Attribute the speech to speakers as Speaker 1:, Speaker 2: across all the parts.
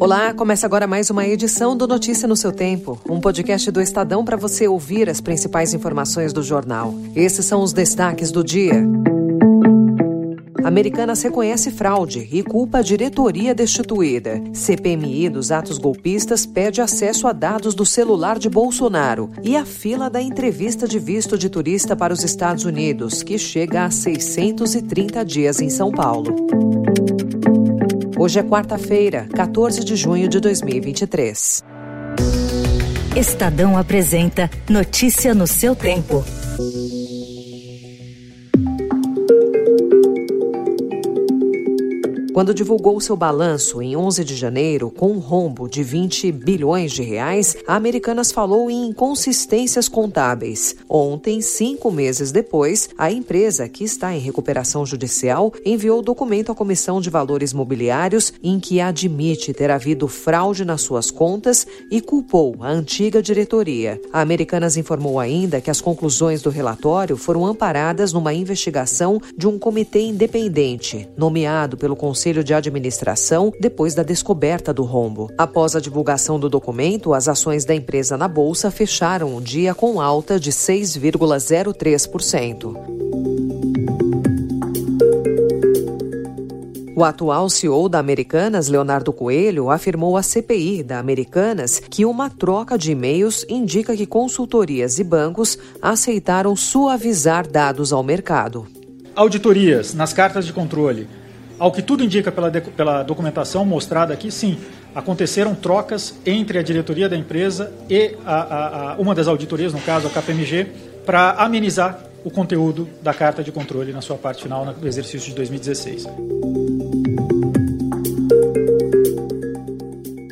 Speaker 1: Olá, começa agora mais uma edição do Notícia no seu Tempo, um podcast do Estadão para você ouvir as principais informações do jornal. Esses são os destaques do dia. Americanas reconhece fraude e culpa a diretoria destituída. CPMI dos atos golpistas pede acesso a dados do celular de Bolsonaro. E a fila da entrevista de visto de turista para os Estados Unidos, que chega a 630 dias em São Paulo. Hoje é quarta-feira, 14 de junho de 2023.
Speaker 2: Estadão apresenta Notícia no seu tempo.
Speaker 1: Quando divulgou seu balanço em 11 de janeiro com um rombo de 20 bilhões de reais, a Americanas falou em inconsistências contábeis. Ontem, cinco meses depois, a empresa, que está em recuperação judicial, enviou documento à Comissão de Valores Mobiliários em que admite ter havido fraude nas suas contas e culpou a antiga diretoria. A Americanas informou ainda que as conclusões do relatório foram amparadas numa investigação de um comitê independente, nomeado pelo Conselho Conselho de Administração depois da descoberta do rombo. Após a divulgação do documento, as ações da empresa na bolsa fecharam o dia com alta de 6,03%. O atual CEO da Americanas, Leonardo Coelho, afirmou à CPI da Americanas que uma troca de e-mails indica que consultorias e bancos aceitaram suavizar dados ao mercado.
Speaker 3: Auditorias nas cartas de controle ao que tudo indica pela, pela documentação mostrada aqui, sim, aconteceram trocas entre a diretoria da empresa e a, a, a uma das auditorias, no caso a KPMG, para amenizar o conteúdo da carta de controle na sua parte final no exercício de 2016.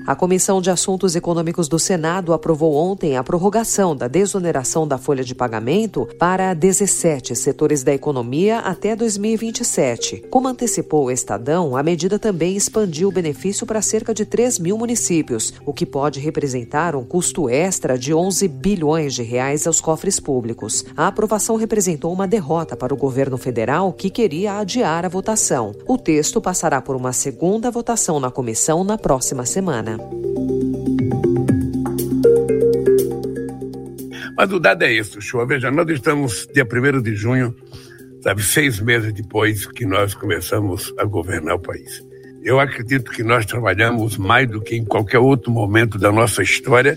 Speaker 1: A Comissão de Assuntos Econômicos do Senado aprovou ontem a prorrogação da desoneração da folha de pagamento para 17 setores da economia até 2027. Como antecipou o Estadão, a medida também expandiu o benefício para cerca de 3 mil municípios, o que pode representar um custo extra de 11 bilhões de reais aos cofres públicos. A aprovação representou uma derrota para o governo federal, que queria adiar a votação. O texto passará por uma segunda votação na comissão na próxima semana.
Speaker 4: Mas o dado é isso, show. Veja, nós estamos dia 1 de junho, sabe, seis meses depois que nós começamos a governar o país. Eu acredito que nós trabalhamos mais do que em qualquer outro momento da nossa história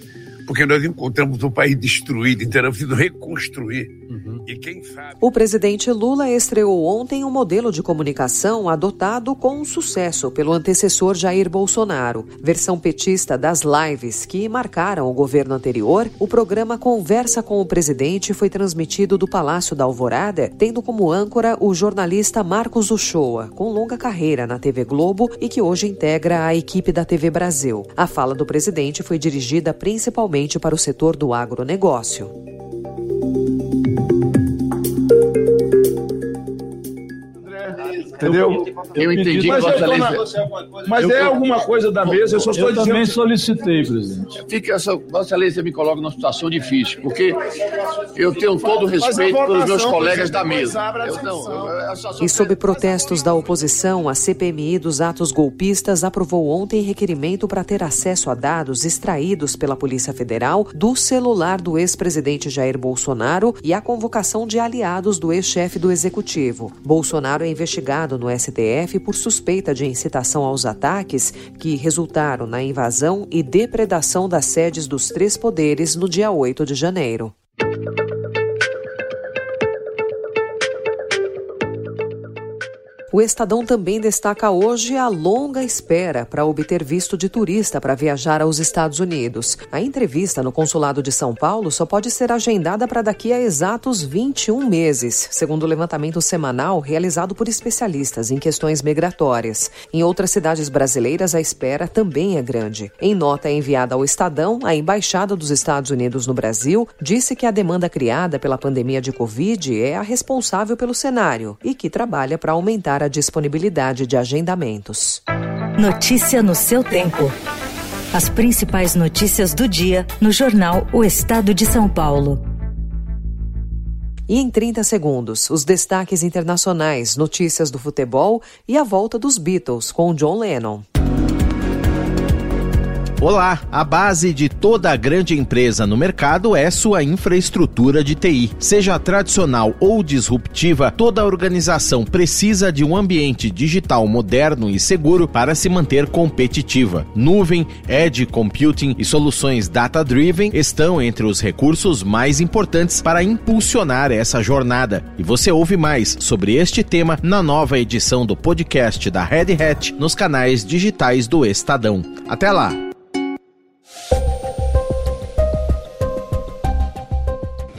Speaker 4: porque nós encontramos um país destruído, então era preciso reconstruir. Uhum. E quem sabe.
Speaker 1: O presidente Lula estreou ontem um modelo de comunicação adotado com sucesso pelo antecessor Jair Bolsonaro. Versão petista das lives que marcaram o governo anterior, o programa Conversa com o Presidente foi transmitido do Palácio da Alvorada, tendo como âncora o jornalista Marcos Uchoa, com longa carreira na TV Globo e que hoje integra a equipe da TV Brasil. A fala do presidente foi dirigida principalmente principalmente para o setor do agronegócio.
Speaker 5: Entendeu? Eu entendi que Vossa Excelência. Mas é alguma coisa da mesa, eu só estou dizendo. Eu também solicitei, presidente. Fica, Vossa Excelência me coloca numa situação difícil, porque eu tenho todo o respeito pelos meus colegas da mesa.
Speaker 1: E sob protestos da oposição, a CPMI dos atos golpistas aprovou ontem requerimento para ter acesso a dados extraídos pela Polícia Federal do celular do ex-presidente Jair Bolsonaro e a convocação de aliados do ex-chefe do executivo. Bolsonaro é investigado no STF por suspeita de incitação aos ataques que resultaram na invasão e depredação das sedes dos três poderes no dia 8 de janeiro. O Estadão também destaca hoje a longa espera para obter visto de turista para viajar aos Estados Unidos. A entrevista no Consulado de São Paulo só pode ser agendada para daqui a exatos 21 meses, segundo o levantamento semanal realizado por especialistas em questões migratórias. Em outras cidades brasileiras, a espera também é grande. Em nota enviada ao Estadão, a Embaixada dos Estados Unidos no Brasil disse que a demanda criada pela pandemia de Covid é a responsável pelo cenário e que trabalha para aumentar a disponibilidade de agendamentos.
Speaker 2: Notícia no seu tempo. As principais notícias do dia no jornal O Estado de São Paulo.
Speaker 1: E em 30 segundos, os destaques internacionais, notícias do futebol e a volta dos Beatles com John Lennon.
Speaker 6: Olá, a base de toda grande empresa no mercado é sua infraestrutura de TI. Seja tradicional ou disruptiva, toda organização precisa de um ambiente digital moderno e seguro para se manter competitiva. Nuvem, edge computing e soluções data-driven estão entre os recursos mais importantes para impulsionar essa jornada. E você ouve mais sobre este tema na nova edição do podcast da Red Hat nos canais digitais do Estadão. Até lá!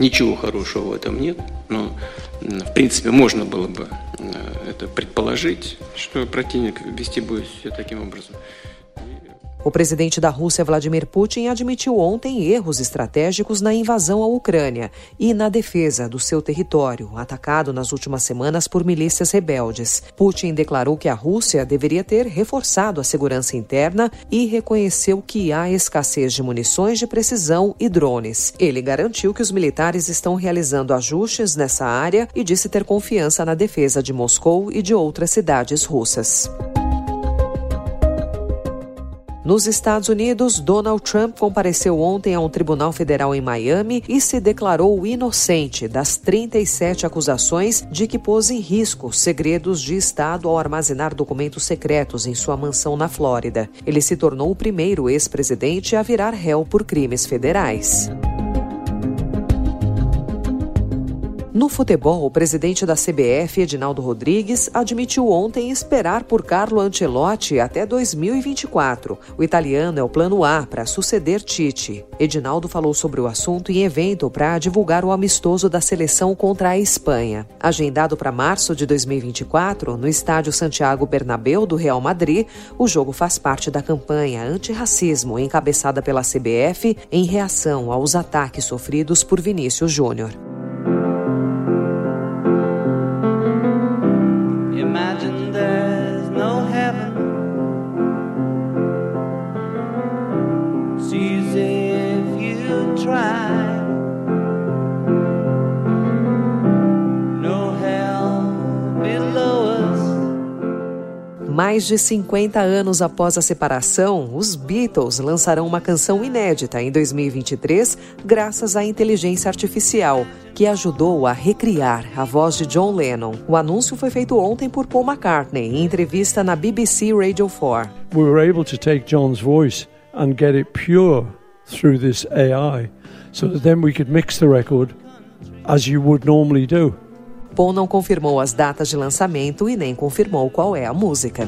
Speaker 7: Ничего хорошего в этом нет, но в принципе можно было бы это предположить, что противник вести будет все таким образом.
Speaker 1: O presidente da Rússia, Vladimir Putin, admitiu ontem erros estratégicos na invasão à Ucrânia e na defesa do seu território, atacado nas últimas semanas por milícias rebeldes. Putin declarou que a Rússia deveria ter reforçado a segurança interna e reconheceu que há escassez de munições de precisão e drones. Ele garantiu que os militares estão realizando ajustes nessa área e disse ter confiança na defesa de Moscou e de outras cidades russas. Nos Estados Unidos, Donald Trump compareceu ontem a um tribunal federal em Miami e se declarou inocente das 37 acusações de que pôs em risco segredos de Estado ao armazenar documentos secretos em sua mansão na Flórida. Ele se tornou o primeiro ex-presidente a virar réu por crimes federais. No futebol, o presidente da CBF, Edinaldo Rodrigues, admitiu ontem esperar por Carlo Ancelotti até 2024. O italiano é o plano A para suceder Tite. Edinaldo falou sobre o assunto em evento para divulgar o amistoso da seleção contra a Espanha. Agendado para março de 2024, no estádio Santiago Bernabéu do Real Madrid, o jogo faz parte da campanha antirracismo encabeçada pela CBF em reação aos ataques sofridos por Vinícius Júnior. Mais de 50 anos após a separação, os Beatles lançarão uma canção inédita em 2023, graças à inteligência artificial, que ajudou a recriar a voz de John Lennon. O anúncio foi feito ontem por Paul McCartney em entrevista na BBC Radio 4.
Speaker 8: We were able to take John's voice and get it pure through this AI, so that then we could mix the record as you would normally do.
Speaker 1: Paul não confirmou as datas de lançamento e nem confirmou qual é a música.